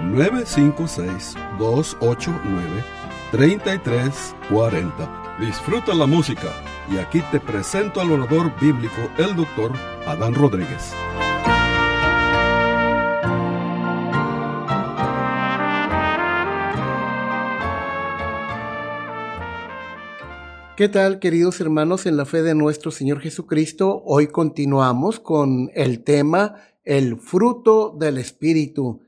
956-289-3340. Disfruta la música y aquí te presento al orador bíblico, el doctor Adán Rodríguez. ¿Qué tal, queridos hermanos en la fe de nuestro Señor Jesucristo? Hoy continuamos con el tema el fruto del Espíritu.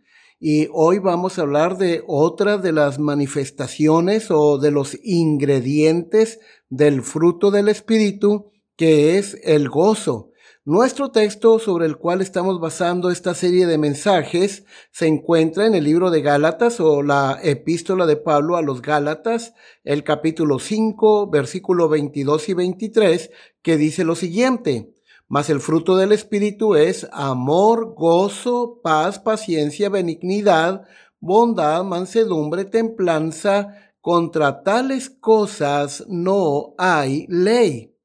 Y hoy vamos a hablar de otra de las manifestaciones o de los ingredientes del fruto del Espíritu, que es el gozo. Nuestro texto sobre el cual estamos basando esta serie de mensajes se encuentra en el libro de Gálatas o la epístola de Pablo a los Gálatas, el capítulo 5, versículo 22 y 23, que dice lo siguiente. Mas el fruto del Espíritu es amor, gozo, paz, paciencia, benignidad, bondad, mansedumbre, templanza. Contra tales cosas no hay ley.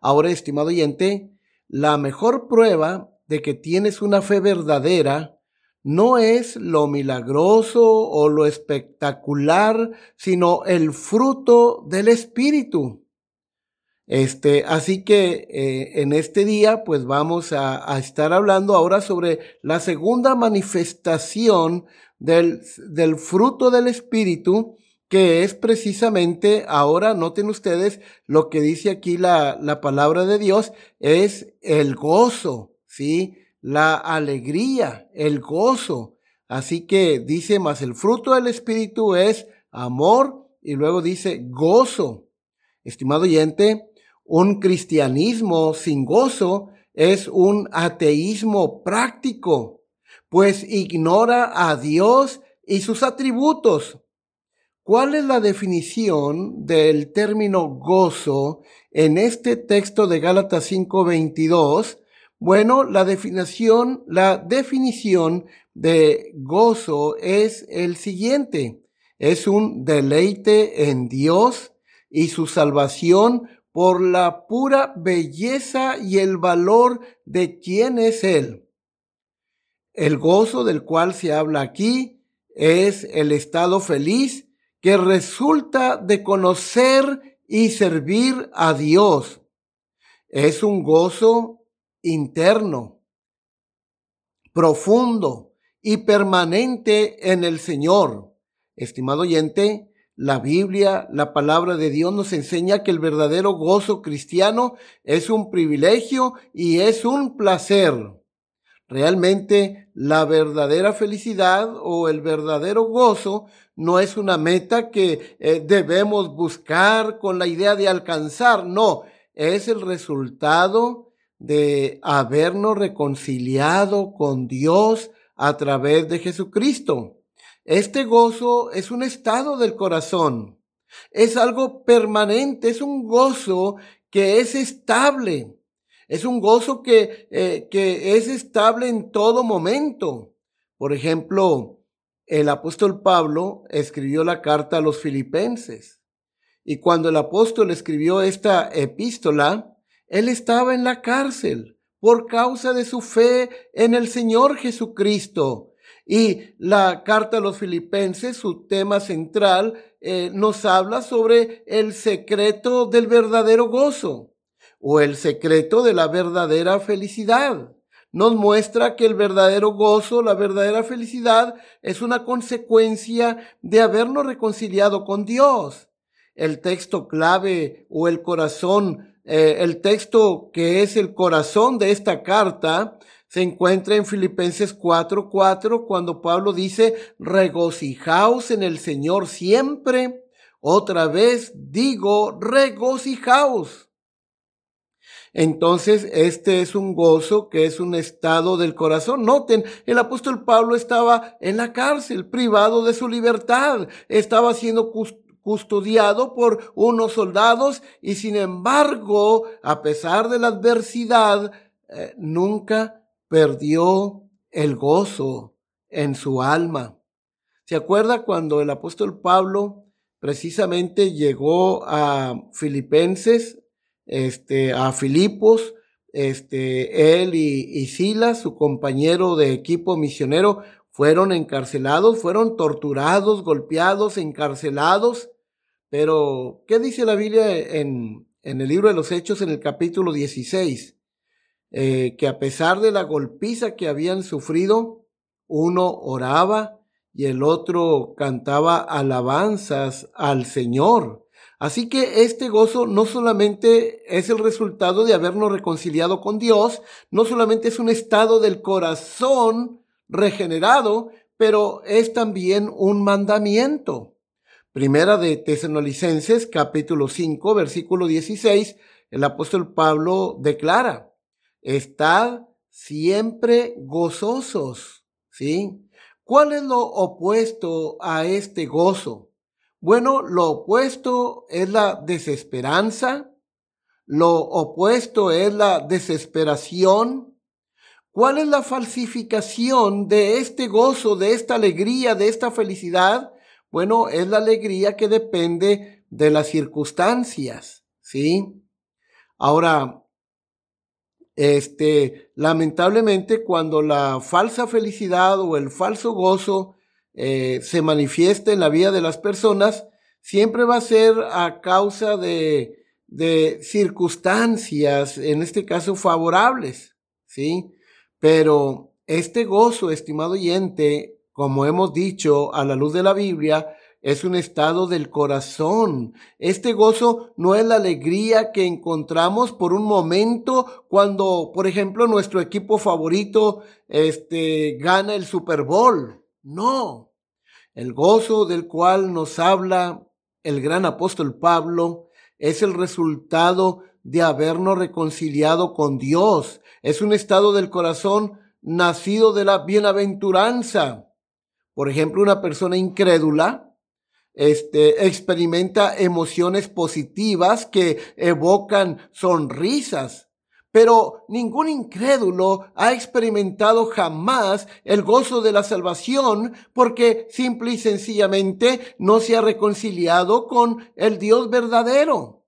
Ahora, estimado oyente, la mejor prueba de que tienes una fe verdadera no es lo milagroso o lo espectacular, sino el fruto del Espíritu. Este, así que eh, en este día, pues vamos a, estar hablando ahora sobre la segunda manifestación del, del fruto del Espíritu, que es precisamente, ahora noten ustedes lo que dice aquí la, la palabra de Dios, es el gozo, ¿sí? La alegría, el gozo. Así que dice más, el fruto del Espíritu es amor y luego dice gozo. Estimado oyente, un cristianismo sin gozo es un ateísmo práctico, pues ignora a Dios y sus atributos. ¿Cuál es la definición del término gozo en este texto de Gálatas 5:22? Bueno, la definición, la definición de gozo es el siguiente. Es un deleite en Dios y su salvación por la pura belleza y el valor de quién es Él. El gozo del cual se habla aquí es el estado feliz que resulta de conocer y servir a Dios. Es un gozo interno, profundo y permanente en el Señor. Estimado oyente, la Biblia, la palabra de Dios nos enseña que el verdadero gozo cristiano es un privilegio y es un placer. Realmente la verdadera felicidad o el verdadero gozo no es una meta que eh, debemos buscar con la idea de alcanzar, no, es el resultado de habernos reconciliado con Dios a través de Jesucristo. Este gozo es un estado del corazón, es algo permanente, es un gozo que es estable, es un gozo que, eh, que es estable en todo momento. Por ejemplo, el apóstol Pablo escribió la carta a los filipenses y cuando el apóstol escribió esta epístola, él estaba en la cárcel por causa de su fe en el Señor Jesucristo. Y la carta a los filipenses, su tema central, eh, nos habla sobre el secreto del verdadero gozo o el secreto de la verdadera felicidad. Nos muestra que el verdadero gozo, la verdadera felicidad es una consecuencia de habernos reconciliado con Dios. El texto clave o el corazón, eh, el texto que es el corazón de esta carta, se encuentra en Filipenses 4:4 cuando Pablo dice, regocijaos en el Señor siempre. Otra vez digo, regocijaos. Entonces, este es un gozo que es un estado del corazón. Noten, el apóstol Pablo estaba en la cárcel, privado de su libertad, estaba siendo custodiado por unos soldados y sin embargo, a pesar de la adversidad, eh, nunca perdió el gozo en su alma. ¿Se acuerda cuando el apóstol Pablo precisamente llegó a Filipenses, este, a Filipos, este, él y, y Silas, su compañero de equipo misionero, fueron encarcelados, fueron torturados, golpeados, encarcelados. Pero, ¿qué dice la Biblia en, en el libro de los Hechos en el capítulo 16? Eh, que a pesar de la golpiza que habían sufrido, uno oraba y el otro cantaba alabanzas al Señor. Así que este gozo no solamente es el resultado de habernos reconciliado con Dios, no solamente es un estado del corazón regenerado, pero es también un mandamiento. Primera de Tesalonicenses capítulo 5 versículo 16, el apóstol Pablo declara, Estad siempre gozosos, ¿sí? ¿Cuál es lo opuesto a este gozo? Bueno, lo opuesto es la desesperanza, lo opuesto es la desesperación. ¿Cuál es la falsificación de este gozo, de esta alegría, de esta felicidad? Bueno, es la alegría que depende de las circunstancias, ¿sí? Ahora, este, lamentablemente, cuando la falsa felicidad o el falso gozo eh, se manifiesta en la vida de las personas, siempre va a ser a causa de, de circunstancias, en este caso favorables, ¿sí? Pero este gozo, estimado oyente, como hemos dicho a la luz de la Biblia, es un estado del corazón. Este gozo no es la alegría que encontramos por un momento cuando, por ejemplo, nuestro equipo favorito este, gana el Super Bowl. No. El gozo del cual nos habla el gran apóstol Pablo es el resultado de habernos reconciliado con Dios. Es un estado del corazón nacido de la bienaventuranza. Por ejemplo, una persona incrédula este, experimenta emociones positivas que evocan sonrisas. Pero ningún incrédulo ha experimentado jamás el gozo de la salvación porque simple y sencillamente no se ha reconciliado con el Dios verdadero.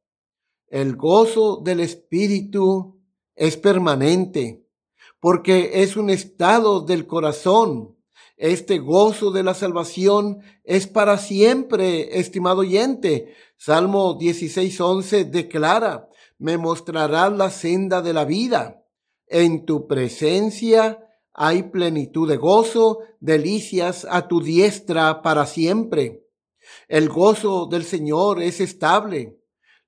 El gozo del Espíritu es permanente porque es un estado del corazón este gozo de la salvación es para siempre, estimado oyente. Salmo 16:11 declara, me mostrarás la senda de la vida. En tu presencia hay plenitud de gozo, delicias a tu diestra para siempre. El gozo del Señor es estable.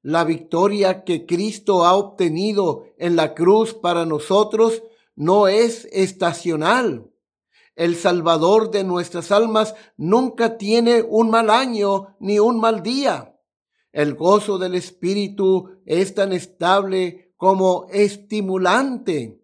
La victoria que Cristo ha obtenido en la cruz para nosotros no es estacional el Salvador de nuestras almas, nunca tiene un mal año ni un mal día. El gozo del Espíritu es tan estable como estimulante.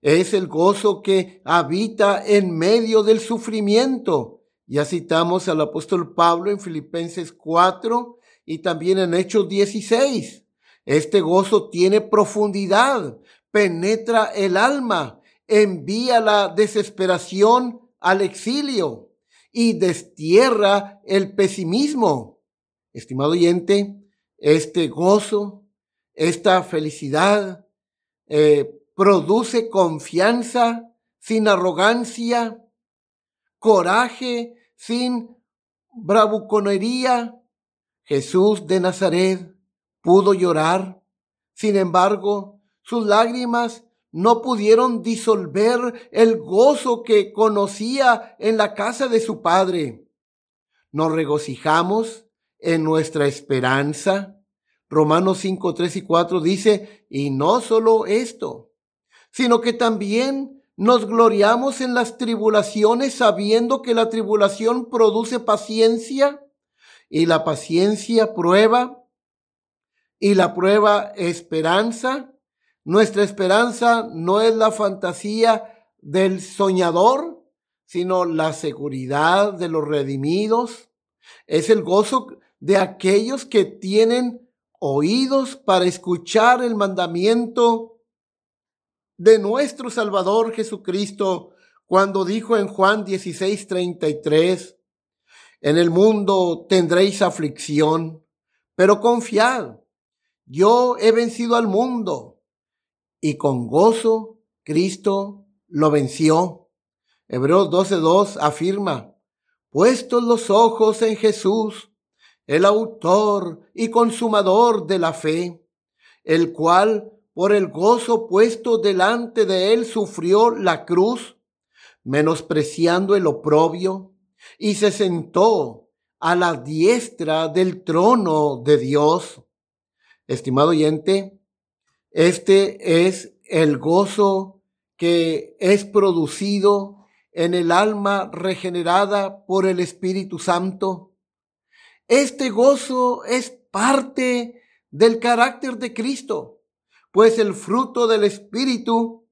Es el gozo que habita en medio del sufrimiento. Ya citamos al apóstol Pablo en Filipenses 4 y también en Hechos 16. Este gozo tiene profundidad, penetra el alma, envía la desesperación al exilio y destierra el pesimismo. Estimado oyente, este gozo, esta felicidad eh, produce confianza sin arrogancia, coraje sin bravuconería. Jesús de Nazaret pudo llorar, sin embargo, sus lágrimas no pudieron disolver el gozo que conocía en la casa de su padre. Nos regocijamos en nuestra esperanza. Romanos 5, 3 y 4 dice, y no solo esto, sino que también nos gloriamos en las tribulaciones sabiendo que la tribulación produce paciencia y la paciencia prueba y la prueba esperanza Nuestra esperanza no es la fantasía del soñador, sino la seguridad de los redimidos. Es el gozo de aquellos que tienen oídos para escuchar el mandamiento de nuestro Salvador Jesucristo cuando dijo en Juan 16:33, en el mundo tendréis aflicción, pero confiad, yo he vencido al mundo. Y con gozo Cristo lo venció. Hebreos 12.2 afirma, puestos los ojos en Jesús, el autor y consumador de la fe, el cual por el gozo puesto delante de él sufrió la cruz, menospreciando el oprobio, y se sentó a la diestra del trono de Dios. Estimado oyente, este es el gozo que es producido en el alma regenerada por el Espíritu Santo. Este gozo es parte del carácter de Cristo, pues el fruto del Espíritu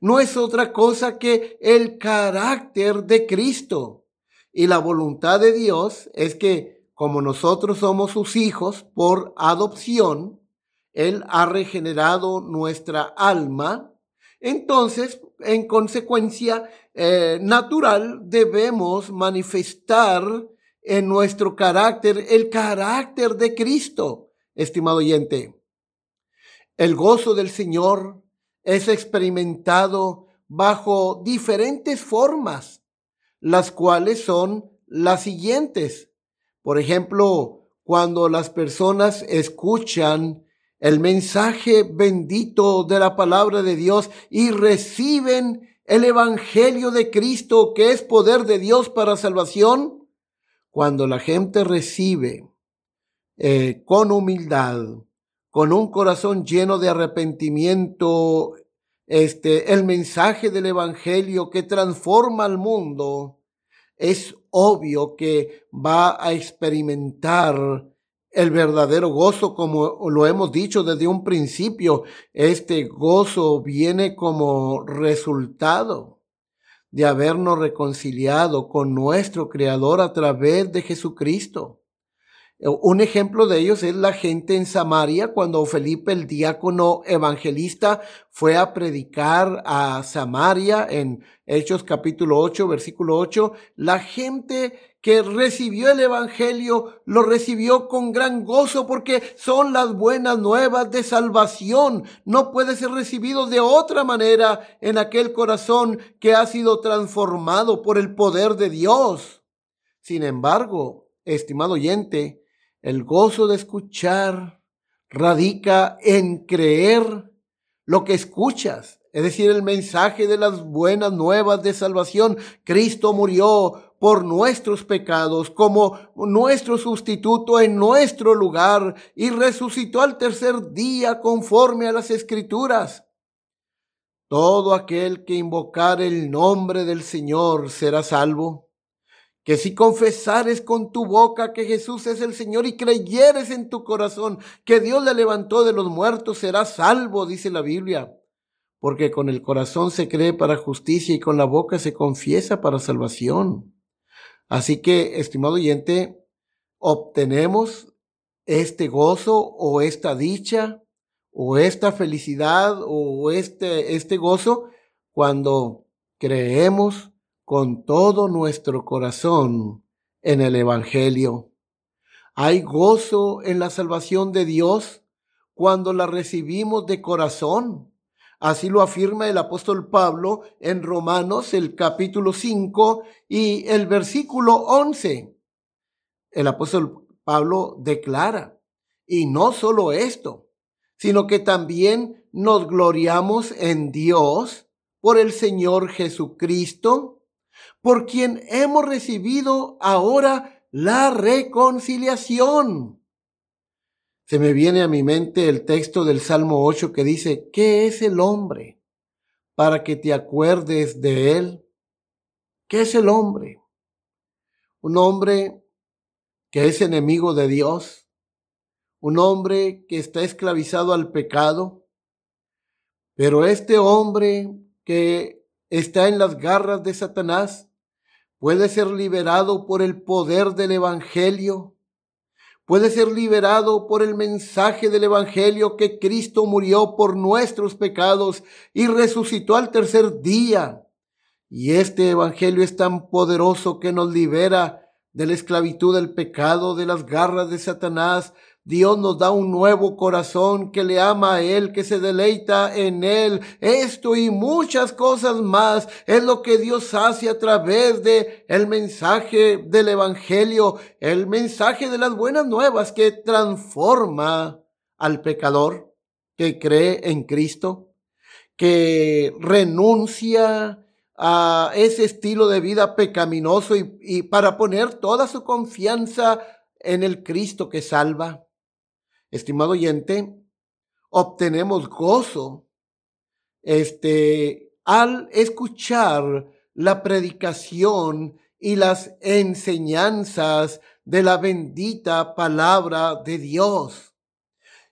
no es otra cosa que el carácter de Cristo. Y la voluntad de Dios es que como nosotros somos sus hijos por adopción, Él ha regenerado nuestra alma, entonces, en consecuencia eh, natural, debemos manifestar en nuestro carácter el carácter de Cristo, estimado oyente. El gozo del Señor es experimentado bajo diferentes formas, las cuales son las siguientes. Por ejemplo, cuando las personas escuchan el mensaje bendito de la palabra de Dios y reciben el Evangelio de Cristo, que es poder de Dios para salvación, cuando la gente recibe eh, con humildad, con un corazón lleno de arrepentimiento, este, el mensaje del Evangelio que transforma al mundo, es obvio que va a experimentar el verdadero gozo, como lo hemos dicho desde un principio. Este gozo viene como resultado de habernos reconciliado con nuestro Creador a través de Jesucristo. Un ejemplo de ellos es la gente en Samaria, cuando Felipe el diácono evangelista fue a predicar a Samaria en Hechos capítulo 8, versículo 8. La gente que recibió el evangelio lo recibió con gran gozo porque son las buenas nuevas de salvación. No puede ser recibido de otra manera en aquel corazón que ha sido transformado por el poder de Dios. Sin embargo, estimado oyente, el gozo de escuchar radica en creer lo que escuchas, es decir, el mensaje de las buenas nuevas de salvación. Cristo murió por nuestros pecados como nuestro sustituto en nuestro lugar y resucitó al tercer día conforme a las escrituras. Todo aquel que invocar el nombre del Señor será salvo que si confesares con tu boca que Jesús es el Señor y creyeres en tu corazón que Dios le levantó de los muertos, serás salvo, dice la Biblia. Porque con el corazón se cree para justicia y con la boca se confiesa para salvación. Así que, estimado oyente, obtenemos este gozo o esta dicha o esta felicidad o este, este gozo cuando creemos con todo nuestro corazón en el Evangelio. Hay gozo en la salvación de Dios cuando la recibimos de corazón. Así lo afirma el apóstol Pablo en Romanos el capítulo 5 y el versículo 11. El apóstol Pablo declara, y no solo esto, sino que también nos gloriamos en Dios por el Señor Jesucristo, por quien hemos recibido ahora la reconciliación. Se me viene a mi mente el texto del Salmo 8 que dice, ¿qué es el hombre para que te acuerdes de él? ¿Qué es el hombre? Un hombre que es enemigo de Dios, un hombre que está esclavizado al pecado, Pero este hombre que está en las garras de Satanás puede ser liberado por el poder del Evangelio, puede ser liberado por el mensaje del Evangelio que Cristo murió por nuestros pecados y resucitó al tercer día. Y este Evangelio es tan poderoso que nos libera de la esclavitud del pecado, de las garras de Satanás, Dios nos da un nuevo corazón que le ama a Él, que se deleita en Él. Esto y muchas cosas más es lo que Dios hace a través de el mensaje del Evangelio, el mensaje de las buenas nuevas que transforma al pecador que cree en Cristo, que renuncia a ese estilo de vida pecaminoso y, y para poner toda su confianza en el Cristo que salva. Estimado oyente, obtenemos gozo este, al escuchar la predicación y las enseñanzas de la bendita palabra de Dios.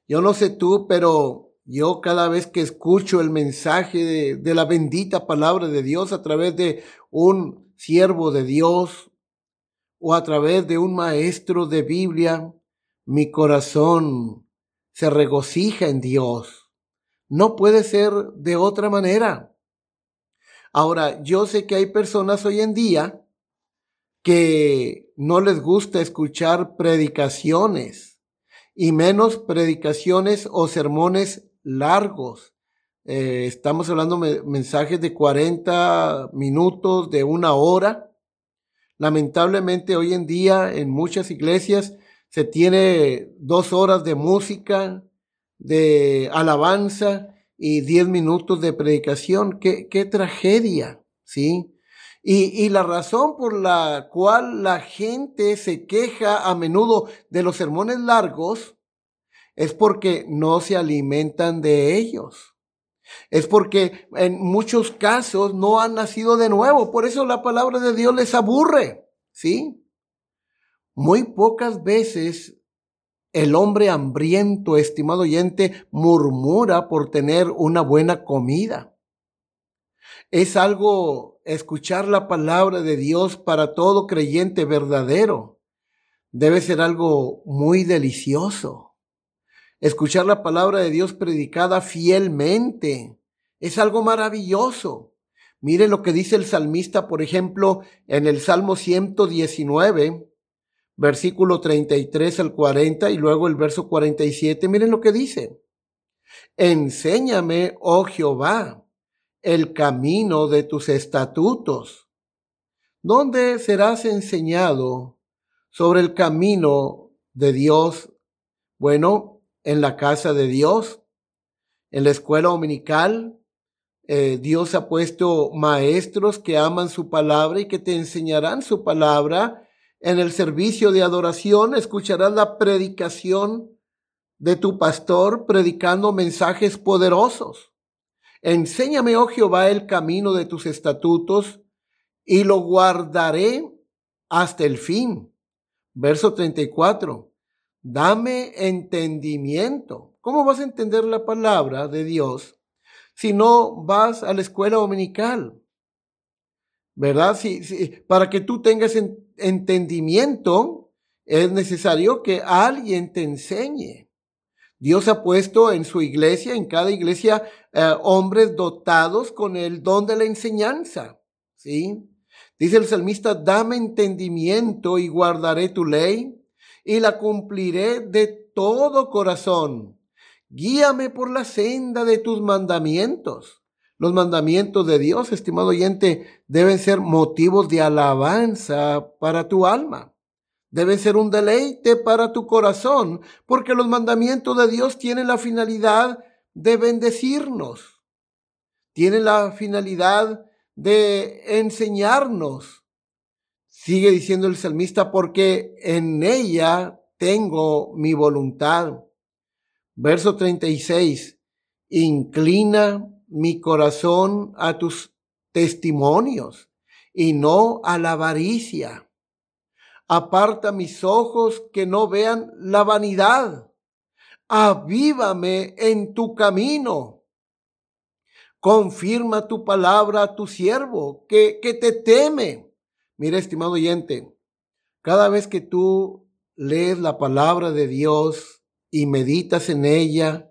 Yo no sé tú, pero yo cada vez que escucho el mensaje de, de, la bendita palabra de Dios a través de un siervo de Dios o a través de un maestro de Biblia, mi corazón se regocija en Dios. No puede ser de otra manera. Ahora, yo sé que hay personas hoy en día que no les gusta escuchar predicaciones y menos predicaciones o sermones largos. Eh, estamos hablando de mensajes de 40 minutos, de una hora. Lamentablemente hoy en día en muchas iglesias se tiene dos horas de música, de alabanza y diez minutos de predicación. Qué, qué tragedia, ¿sí? Y, y, la razón por la cual la gente se queja a menudo de los sermones largos es porque no se alimentan de ellos. Es porque en muchos casos no han nacido de nuevo. Por eso la palabra de Dios les aburre. ¿Sí? Muy pocas veces el hombre hambriento, estimado oyente, murmura por tener una buena comida. Es algo escuchar la palabra de Dios para todo creyente verdadero. Debe ser algo muy delicioso. Escuchar la palabra de Dios predicada fielmente es algo maravilloso. Mire lo que dice el salmista, por ejemplo, en el Salmo 119, versículo 33 al 40 y luego el verso 47. Miren lo que dice. Enséñame, oh Jehová, el camino de tus estatutos. ¿Dónde serás enseñado sobre el camino de Dios? Bueno, en la casa de Dios, en la escuela dominical. Eh, Dios ha puesto maestros que aman su palabra y que te enseñarán su palabra en el servicio de adoración escucharás la predicación de tu pastor predicando mensajes poderosos. Enséñame, oh Jehová, el camino de tus estatutos y lo guardaré hasta el fin. Verso 34. Dame entendimiento. ¿Cómo vas a entender la palabra de Dios si no vas a la escuela dominical? ¿verdad? Para que tú tengas entendimiento, es necesario que alguien te enseñe. Dios ha puesto en su iglesia, en cada iglesia, eh, hombres dotados con el don de la enseñanza, ¿sí? Dice el salmista, dame entendimiento y guardaré tu ley y la cumpliré de todo corazón. Guíame por la senda de tus mandamientos. Los mandamientos de Dios, estimado oyente, deben ser motivos de alabanza para tu alma. Deben ser un deleite para tu corazón, porque los mandamientos de Dios tienen la finalidad de bendecirnos. Tienen la finalidad de enseñarnos. Sigue diciendo el salmista, porque en ella tengo mi voluntad. Verso 36. Inclina mi corazón a tus testimonios y no a la avaricia. Aparta mis ojos que no vean la vanidad. Avívame en tu camino. Confirma tu palabra a tu siervo, que, que te teme. Mira, estimado oyente, cada vez que tú lees la palabra de Dios y meditas en ella,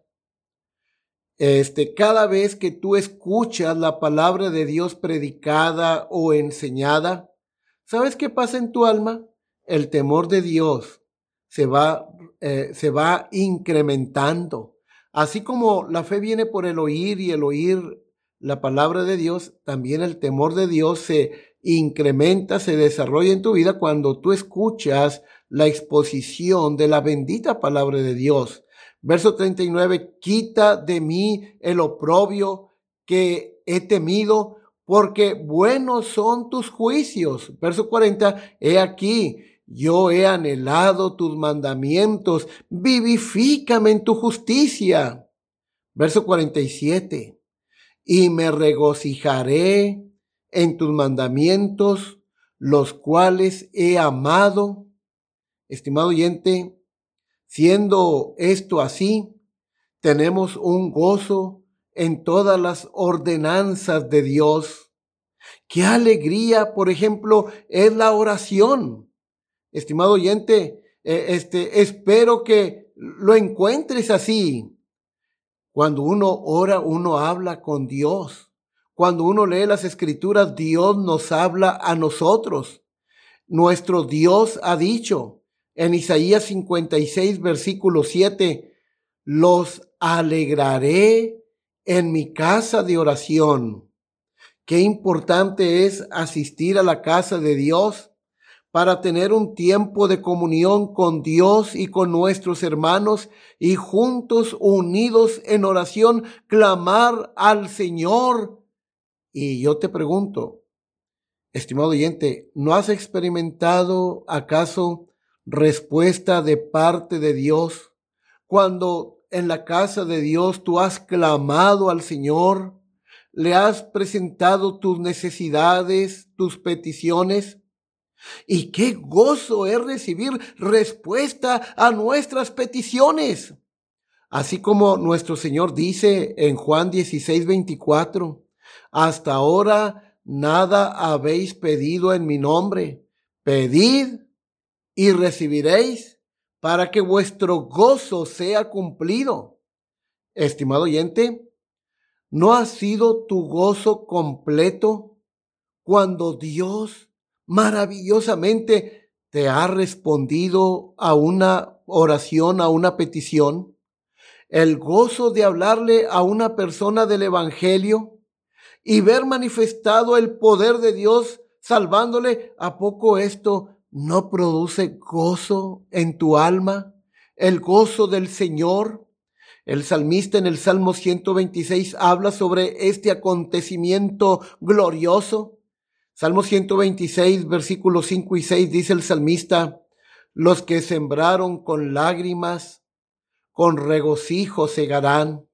este, cada vez que tú escuchas la palabra de Dios predicada o enseñada, ¿sabes qué pasa en tu alma? El temor de Dios se va, eh, se va incrementando. Así como la fe viene por el oír y el oír la palabra de Dios, también el temor de Dios se incrementa, se desarrolla en tu vida cuando tú escuchas la exposición de la bendita palabra de Dios. Verso 39, quita de mí el oprobio que he temido, porque buenos son tus juicios. Verso 40, he aquí, yo he anhelado tus mandamientos, vivifícame en tu justicia. Verso 47, y me regocijaré en tus mandamientos, los cuales he amado. Estimado oyente, Siendo esto así, tenemos un gozo en todas las ordenanzas de Dios. Qué alegría, por ejemplo, es la oración. Estimado oyente, eh, este, espero que lo encuentres así. Cuando uno ora, uno habla con Dios. Cuando uno lee las escrituras, Dios nos habla a nosotros. Nuestro Dios ha dicho, en Isaías 56, versículo 7, los alegraré en mi casa de oración. Qué importante es asistir a la casa de Dios para tener un tiempo de comunión con Dios y con nuestros hermanos y juntos unidos en oración clamar al Señor. Y yo te pregunto, estimado oyente, ¿no has experimentado acaso respuesta de parte de Dios. Cuando en la casa de Dios tú has clamado al Señor, le has presentado tus necesidades, tus peticiones. Y qué gozo es recibir respuesta a nuestras peticiones. Así como nuestro Señor dice en Juan 16, 24, hasta ahora nada habéis pedido en mi nombre. Pedid y recibiréis para que vuestro gozo sea cumplido. Estimado oyente, ¿no ha sido tu gozo completo cuando Dios maravillosamente te ha respondido a una oración, a una petición? El gozo de hablarle a una persona del Evangelio y ver manifestado el poder de Dios salvándole, ¿a poco esto no produce gozo en tu alma, el gozo del Señor. El salmista en el Salmo 126 habla sobre este acontecimiento glorioso. Salmo 126, versículos 5 y 6 dice el salmista, los que sembraron con lágrimas, con regocijo segarán.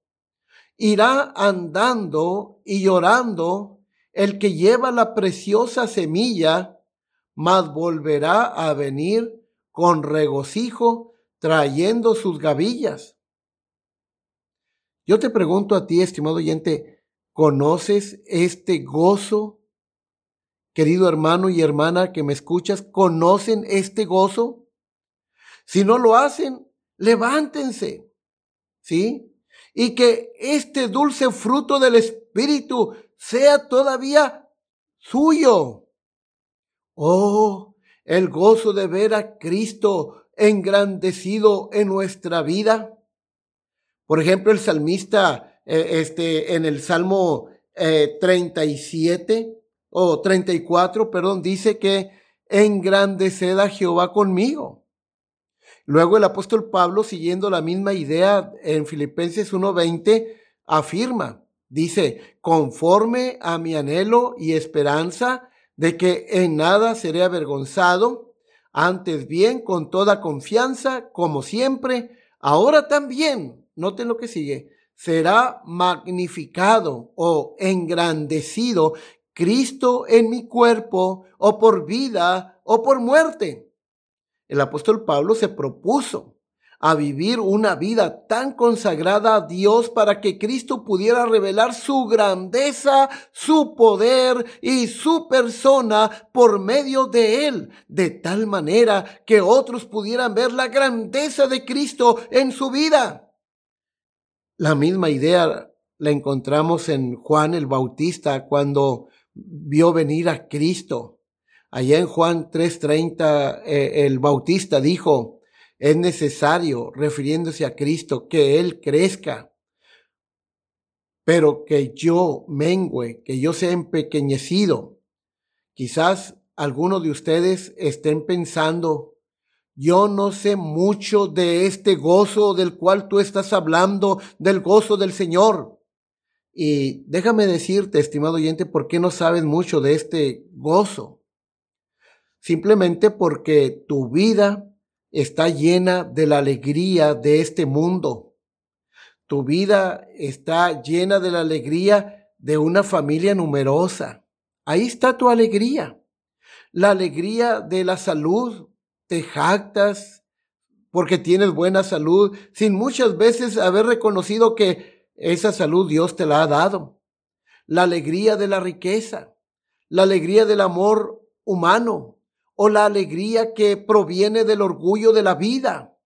Irá andando y llorando el que lleva la preciosa semilla mas volverá a venir con regocijo trayendo sus gavillas. Yo te pregunto a ti, estimado oyente, ¿conoces este gozo? Querido hermano y hermana que me escuchas, ¿conocen este gozo? Si no lo hacen, levántense, ¿sí? Y que este dulce fruto del Espíritu sea todavía suyo. Oh, el gozo de ver a Cristo engrandecido en nuestra vida. Por ejemplo, el salmista, eh, este, en el Salmo 37 eh, o 34, perdón, dice que engrandeced a Jehová conmigo. Luego el apóstol Pablo, siguiendo la misma idea en Filipenses 1:20, afirma, dice, conforme a mi anhelo y esperanza de que en nada seré avergonzado, antes bien con toda confianza, como siempre, ahora también, noten lo que sigue, será magnificado o engrandecido Cristo en mi cuerpo, o por vida, o por muerte. El apóstol Pablo se propuso a vivir una vida tan consagrada a Dios para que Cristo pudiera revelar su grandeza, su poder y su persona por medio de él, de tal manera que otros pudieran ver la grandeza de Cristo en su vida. La misma idea la encontramos en Juan el Bautista cuando vio venir a Cristo. Allá en Juan 3:30 eh, el Bautista dijo, es necesario, refiriéndose a Cristo, que Él crezca, pero que yo mengüe, que yo sea empequeñecido. Quizás algunos de ustedes estén pensando, yo no sé mucho de este gozo del cual tú estás hablando, del gozo del Señor. Y déjame decirte, estimado oyente, ¿por qué no sabes mucho de este gozo? Simplemente porque tu vida está llena de la alegría de este mundo. Tu vida está llena de la alegría de una familia numerosa. Ahí está tu alegría. La alegría de la salud. Te jactas porque tienes buena salud sin muchas veces haber reconocido que esa salud Dios te la ha dado. La alegría de la riqueza. La alegría del amor humano o la alegría que proviene del orgullo de la vida.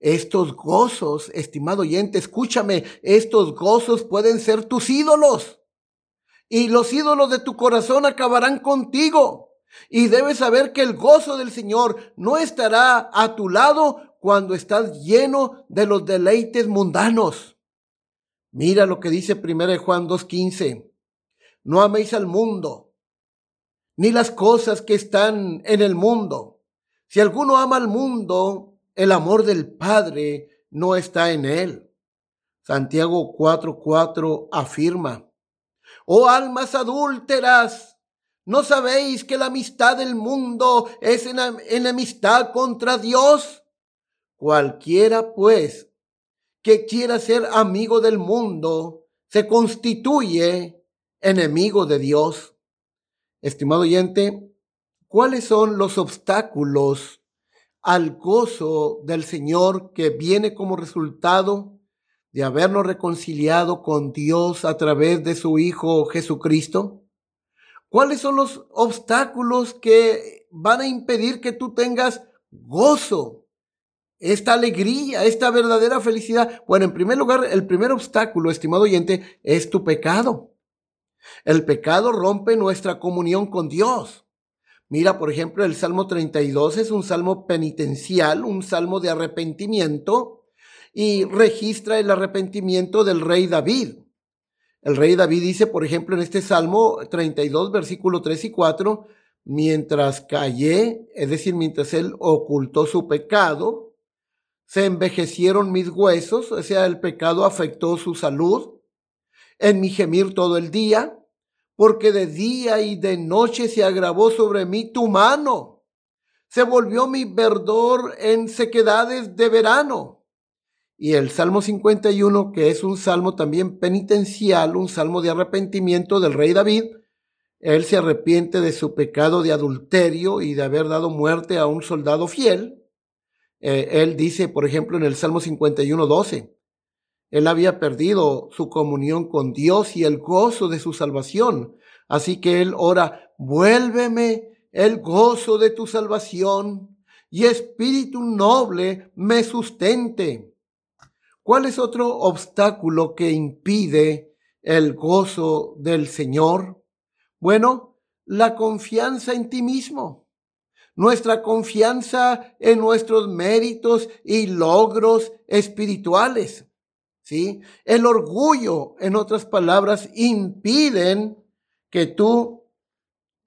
Estos gozos, estimado oyente, escúchame, estos gozos pueden ser tus ídolos. Y los ídolos de tu corazón acabarán contigo. Y debes saber que el gozo del Señor no estará a tu lado cuando estás lleno de los deleites mundanos. Mira lo que dice 1 Juan 2.15. No améis al mundo, ni las cosas que están en el mundo. Si alguno ama al mundo, el amor del Padre no está en él. Santiago 4:4 afirma, Oh almas adúlteras, ¿no sabéis que la amistad del mundo es enemistad contra Dios? Cualquiera, pues, que quiera ser amigo del mundo, se constituye enemigo de Dios. Estimado oyente, ¿cuáles son los obstáculos al gozo del Señor que viene como resultado de habernos reconciliado con Dios a través de su Hijo Jesucristo? ¿Cuáles son los obstáculos que van a impedir que tú tengas gozo, esta alegría, esta verdadera felicidad? Bueno, en primer lugar, el primer obstáculo, estimado oyente, es tu pecado. El pecado rompe nuestra comunión con Dios. Mira, por ejemplo, el Salmo 32 es un salmo penitencial, un salmo de arrepentimiento y registra el arrepentimiento del rey David. El rey David dice, por ejemplo, en este Salmo 32, versículo 3 y 4, mientras callé, es decir, mientras él ocultó su pecado, se envejecieron mis huesos, o sea, el pecado afectó su salud, en mi gemir todo el día, porque de día y de noche se agravó sobre mí tu mano. Se volvió mi verdor en sequedades de verano. Y el Salmo 51, que es un salmo también penitencial, un salmo de arrepentimiento del rey David, él se arrepiente de su pecado de adulterio y de haber dado muerte a un soldado fiel. Eh, él dice, por ejemplo, en el Salmo 51, 12, él había perdido su comunión con Dios y el gozo de su salvación. Así que él ora, vuélveme el gozo de tu salvación y espíritu noble me sustente. ¿Cuál es otro obstáculo que impide el gozo del Señor? Bueno, la confianza en ti mismo, nuestra confianza en nuestros méritos y logros espirituales. ¿Sí? El orgullo, en otras palabras, impiden que tú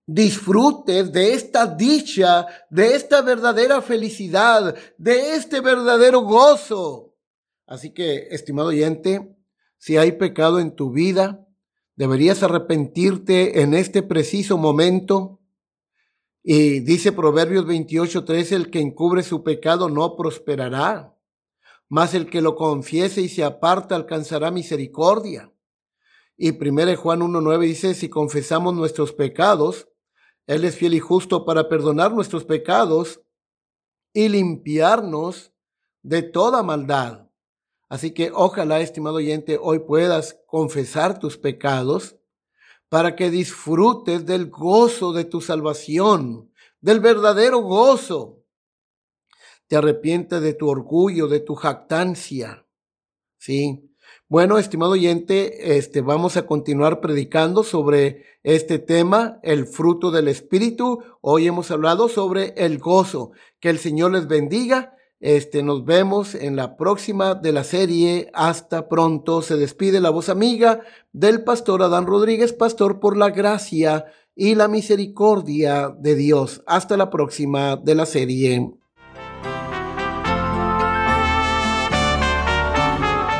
disfrutes de esta dicha, de esta verdadera felicidad, de este verdadero gozo. Así que, estimado oyente, si hay pecado en tu vida, deberías arrepentirte en este preciso momento. Y dice Proverbios 28:13, el que encubre su pecado no prosperará mas el que lo confiese y se aparta alcanzará misericordia. Y 1 Juan 1.9 dice, si confesamos nuestros pecados, Él es fiel y justo para perdonar nuestros pecados y limpiarnos de toda maldad. Así que ojalá, estimado oyente, hoy puedas confesar tus pecados para que disfrutes del gozo de tu salvación, del verdadero gozo. Te arrepientes de tu orgullo, de tu jactancia. Sí. Bueno, estimado oyente, este vamos a continuar predicando sobre este tema, el fruto del espíritu. Hoy hemos hablado sobre el gozo. Que el Señor les bendiga este, nos vemos en la próxima de la serie. Hasta pronto. Se despide la voz amiga del pastor Adán Rodríguez, pastor por la gracia y la misericordia de Dios. Hasta la próxima de la serie.